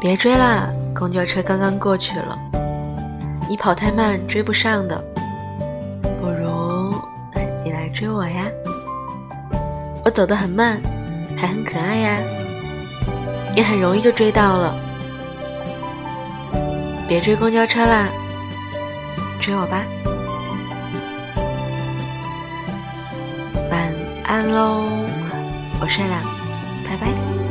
别追啦，公交车刚刚过去了。你跑太慢追不上的，不如你来追我呀。我走得很慢，还很可爱呀，也很容易就追到了。别追公交车啦，追我吧。晚安喽，我睡了，拜拜。